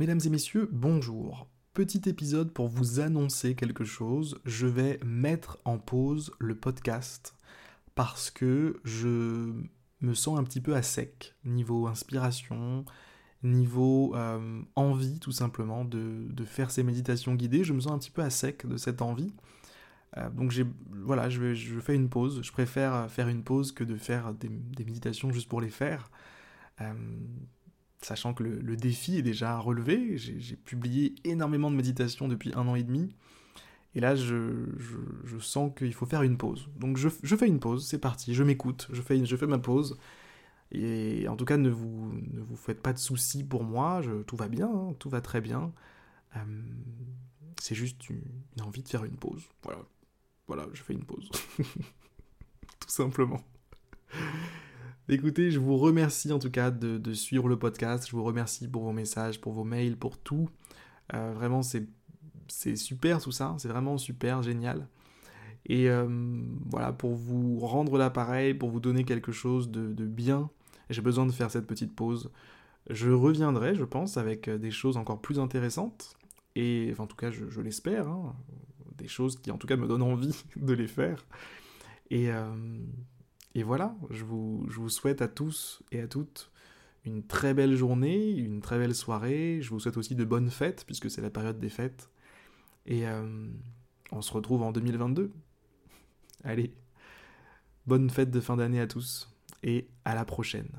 Mesdames et messieurs, bonjour. Petit épisode pour vous annoncer quelque chose. Je vais mettre en pause le podcast parce que je me sens un petit peu à sec niveau inspiration, niveau euh, envie tout simplement de, faire ces méditations guidées. Je me sens un petit peu à sec de cette envie. Euh, donc voilà, je, je, fais une pause. Je préfère faire une pause que de faire des, méditations juste pour les faire. Euh, sachant que le, défi est déjà relevé. J'ai publié énormément de méditations depuis un an et demi. Et là, je, sens qu'il faut faire une pause. Donc je, fais une pause, c'est parti, je m'écoute, je fais, je fais ma pause. Et en tout cas, ne vous, ne vous faites pas de soucis pour moi, tout va bien, hein, tout va très bien. Euh, c'est juste une, envie de faire une pause. Voilà, voilà, je fais une pause. tout simplement. Écoutez, je vous remercie en tout cas de, suivre le podcast. Je vous remercie pour vos messages, pour vos mails, pour tout. Euh, vraiment, c'est, super tout ça. C'est vraiment super, génial. Et euh, voilà, pour vous rendre l'appareil, pour vous donner quelque chose de, bien, j'ai besoin de faire cette petite pause. Je reviendrai, je pense, avec euh, des choses encore plus intéressantes. Et en tout cas, je, l'espère. Hein. des choses qui en tout cas me donnent envie de les faire. Et, et voilà, je vous, souhaite à tous et à toutes une très belle journée, une très belle soirée. Je vous souhaite aussi de bonnes fêtes, puisque c'est la période des fêtes. Et euh, on se retrouve en 2022. Allez, bonne fête de fin d'année à tous, et à la prochaine.